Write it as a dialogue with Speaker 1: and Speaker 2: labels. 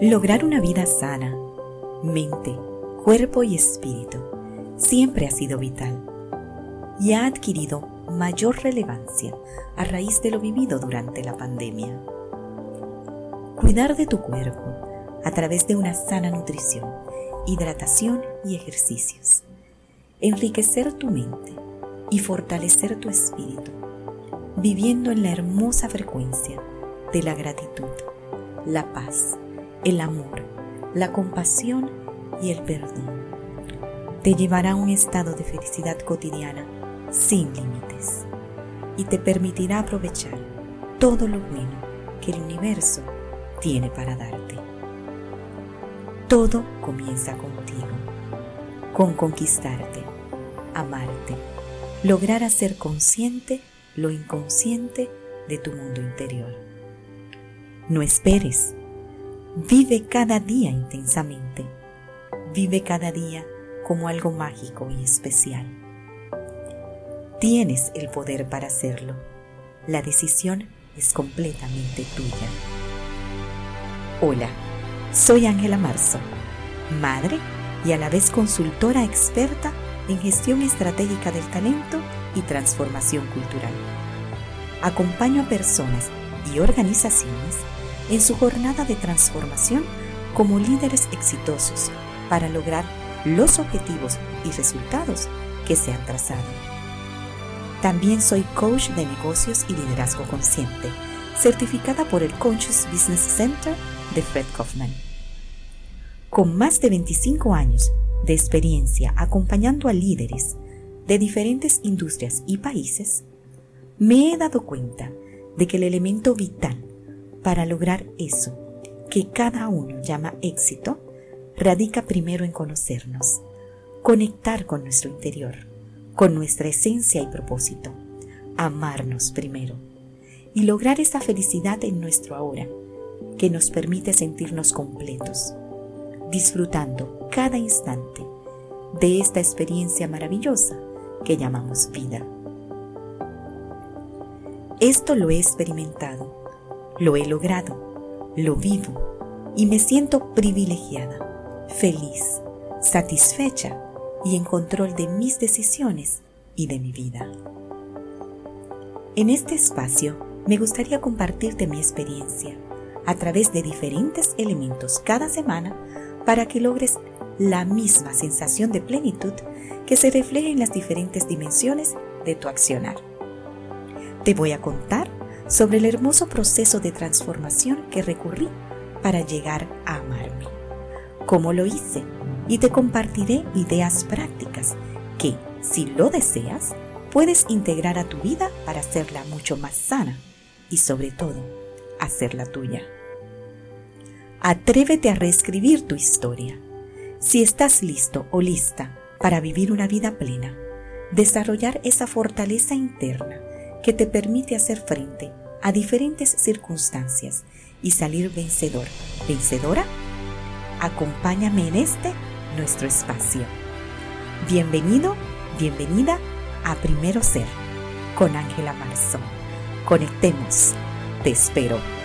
Speaker 1: Lograr una vida sana, mente, cuerpo y espíritu, siempre ha sido vital y ha adquirido mayor relevancia a raíz de lo vivido durante la pandemia. Cuidar de tu cuerpo a través de una sana nutrición, hidratación y ejercicios. Enriquecer tu mente y fortalecer tu espíritu, viviendo en la hermosa frecuencia de la gratitud, la paz, el amor, la compasión y el perdón. Te llevará a un estado de felicidad cotidiana sin límites y te permitirá aprovechar todo lo bueno que el universo tiene para darte. Todo comienza contigo, con conquistarte, amarte, lograr hacer consciente lo inconsciente de tu mundo interior. No esperes Vive cada día intensamente. Vive cada día como algo mágico y especial. Tienes el poder para hacerlo. La decisión es completamente tuya. Hola, soy Ángela Marzo, madre y a la vez consultora experta en gestión estratégica del talento y transformación cultural. Acompaño a personas y organizaciones en su jornada de transformación como líderes exitosos para lograr los objetivos y resultados que se han trazado. También soy coach de negocios y liderazgo consciente, certificada por el Conscious Business Center de Fred Kaufman. Con más de 25 años de experiencia acompañando a líderes de diferentes industrias y países, me he dado cuenta de que el elemento vital para lograr eso que cada uno llama éxito, radica primero en conocernos, conectar con nuestro interior, con nuestra esencia y propósito, amarnos primero y lograr esa felicidad en nuestro ahora que nos permite sentirnos completos, disfrutando cada instante de esta experiencia maravillosa que llamamos vida. Esto lo he experimentado lo he logrado, lo vivo y me siento privilegiada, feliz, satisfecha y en control de mis decisiones y de mi vida. En este espacio me gustaría compartirte mi experiencia a través de diferentes elementos cada semana para que logres la misma sensación de plenitud que se refleja en las diferentes dimensiones de tu accionar. Te voy a contar sobre el hermoso proceso de transformación que recurrí para llegar a amarme. Cómo lo hice y te compartiré ideas prácticas que, si lo deseas, puedes integrar a tu vida para hacerla mucho más sana y sobre todo, hacerla tuya. Atrévete a reescribir tu historia. Si estás listo o lista para vivir una vida plena, desarrollar esa fortaleza interna que te permite hacer frente a diferentes circunstancias y salir vencedor, vencedora, acompáñame en este nuestro espacio. Bienvenido, bienvenida a Primero Ser con Ángela Marzón. Conectemos. Te espero.